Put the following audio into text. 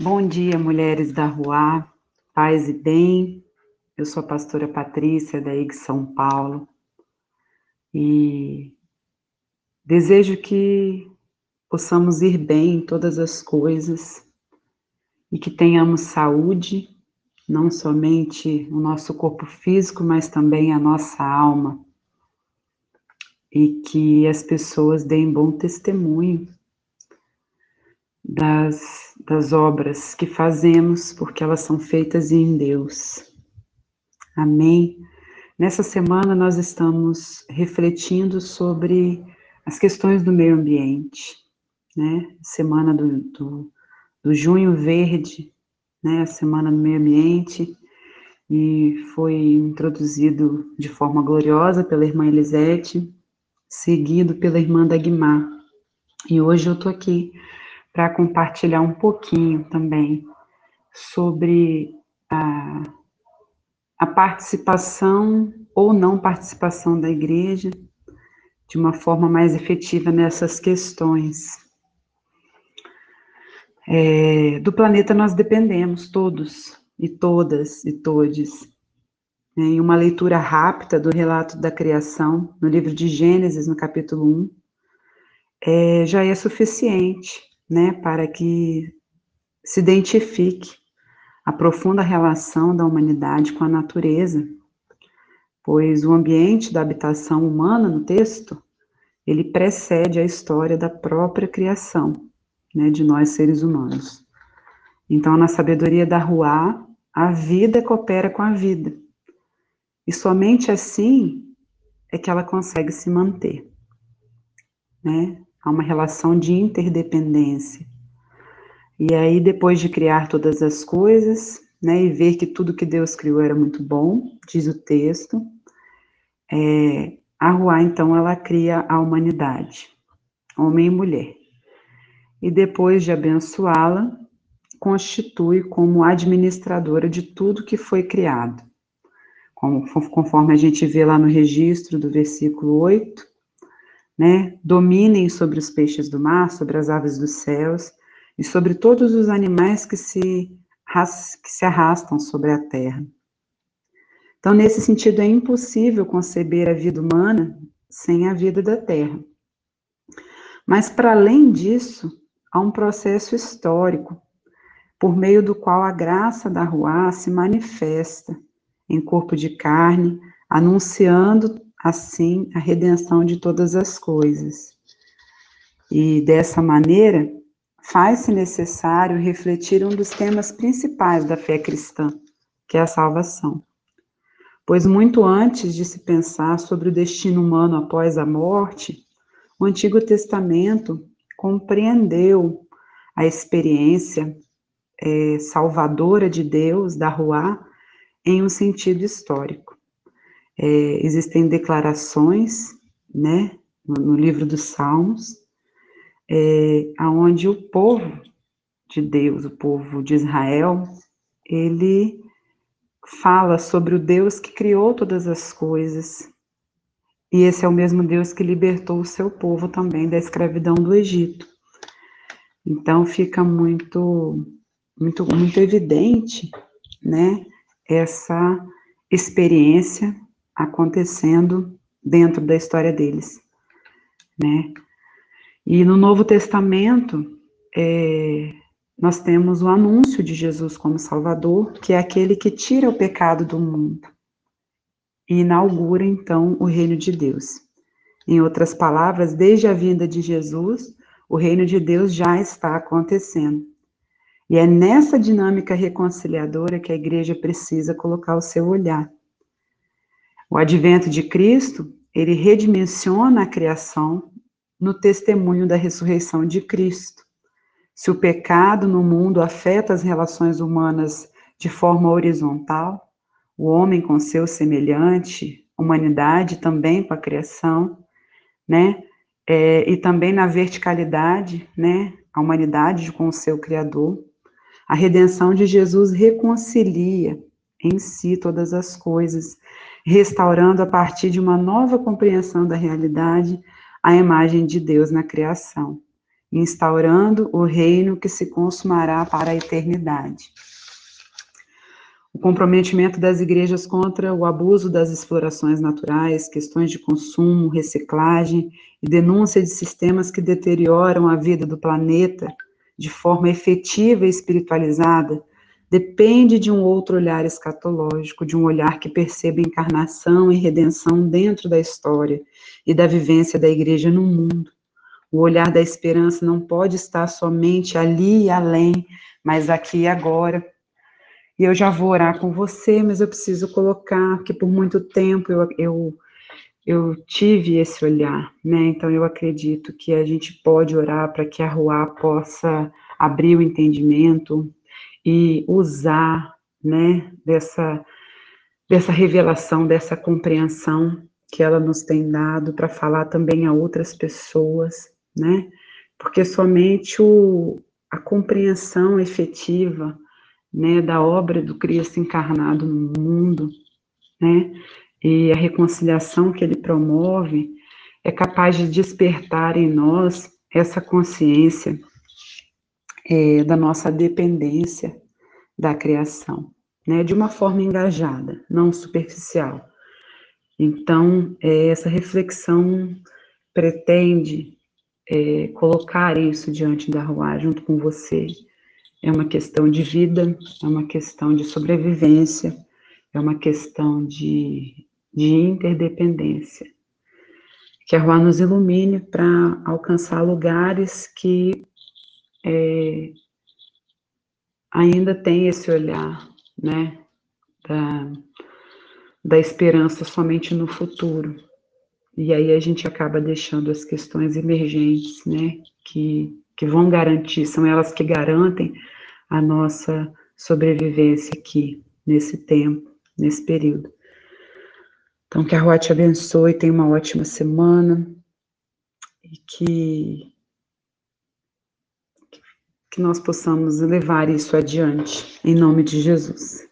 Bom dia, mulheres da Rua, paz e bem. Eu sou a pastora Patrícia, da IG São Paulo, e desejo que possamos ir bem em todas as coisas e que tenhamos saúde, não somente o nosso corpo físico, mas também a nossa alma, e que as pessoas deem bom testemunho das, das obras que fazemos, porque elas são feitas em Deus. Amém? Nessa semana nós estamos refletindo sobre as questões do meio ambiente, né? Semana do, do, do Junho Verde, né? A Semana do Meio Ambiente, e foi introduzido de forma gloriosa pela irmã Elisete, seguido pela irmã Dagmar. E hoje eu tô aqui para compartilhar um pouquinho também sobre a, a participação ou não participação da igreja de uma forma mais efetiva nessas questões. É, do planeta nós dependemos, todos e todas e todes. Em uma leitura rápida do relato da criação, no livro de Gênesis, no capítulo 1, é, já é suficiente né, para que se identifique a profunda relação da humanidade com a natureza, pois o ambiente da habitação humana no texto, ele precede a história da própria criação, né, de nós seres humanos. Então, na sabedoria da Ruá, a vida coopera com a vida. E somente assim é que ela consegue se manter, né? Há uma relação de interdependência. E aí, depois de criar todas as coisas, né, e ver que tudo que Deus criou era muito bom, diz o texto, é, a Ruá, então, ela cria a humanidade, homem e mulher. E depois de abençoá-la, constitui como administradora de tudo que foi criado. Como, conforme a gente vê lá no registro do versículo 8, né, dominem sobre os peixes do mar, sobre as aves dos céus e sobre todos os animais que se, que se arrastam sobre a terra. Então, nesse sentido, é impossível conceber a vida humana sem a vida da terra. Mas, para além disso, há um processo histórico, por meio do qual a graça da Ruá se manifesta em corpo de carne, anunciando assim a redenção de todas as coisas. E dessa maneira, faz-se necessário refletir um dos temas principais da fé cristã, que é a salvação. Pois muito antes de se pensar sobre o destino humano após a morte, o Antigo Testamento compreendeu a experiência é, salvadora de Deus, da Ruá, em um sentido histórico. É, existem declarações, né, no, no livro dos Salmos, é, aonde o povo de Deus, o povo de Israel, ele fala sobre o Deus que criou todas as coisas. E esse é o mesmo Deus que libertou o seu povo também da escravidão do Egito. Então fica muito muito muito evidente, né, essa experiência acontecendo dentro da história deles, né? E no Novo Testamento, é, nós temos o anúncio de Jesus como Salvador, que é aquele que tira o pecado do mundo e inaugura então o reino de Deus. Em outras palavras, desde a vinda de Jesus, o reino de Deus já está acontecendo. E é nessa dinâmica reconciliadora que a igreja precisa colocar o seu olhar. O advento de Cristo, ele redimensiona a criação no testemunho da ressurreição de Cristo. Se o pecado no mundo afeta as relações humanas de forma horizontal, o homem com seu semelhante, humanidade também com a criação, né? É, e também na verticalidade, né? A humanidade com o seu Criador. A redenção de Jesus reconcilia em si todas as coisas, restaurando a partir de uma nova compreensão da realidade a imagem de Deus na criação. instaurando o reino que se consumará para a eternidade. O comprometimento das igrejas contra o abuso das explorações naturais, questões de consumo, reciclagem e denúncia de sistemas que deterioram a vida do planeta de forma efetiva e espiritualizada depende de um outro olhar escatológico, de um olhar que perceba encarnação e redenção dentro da história e da vivência da igreja no mundo. O olhar da esperança não pode estar somente ali e além, mas aqui e agora. E eu já vou orar com você, mas eu preciso colocar que por muito tempo eu, eu, eu tive esse olhar, né? Então eu acredito que a gente pode orar para que a Rua possa abrir o entendimento, e usar, né, dessa, dessa revelação, dessa compreensão que ela nos tem dado para falar também a outras pessoas, né, porque somente o, a compreensão efetiva, né, da obra do Cristo encarnado no mundo, né, e a reconciliação que ele promove é capaz de despertar em nós essa consciência é, da nossa dependência da criação, né, de uma forma engajada, não superficial. Então, é, essa reflexão pretende é, colocar isso diante da rua, junto com você. É uma questão de vida, é uma questão de sobrevivência, é uma questão de, de interdependência. Que a rua nos ilumine para alcançar lugares que é, ainda tem esse olhar, né, da, da esperança somente no futuro. E aí a gente acaba deixando as questões emergentes, né, que, que vão garantir, são elas que garantem a nossa sobrevivência aqui, nesse tempo, nesse período. Então, que a Rua te abençoe, tenha uma ótima semana e que que nós possamos levar isso adiante, em nome de Jesus.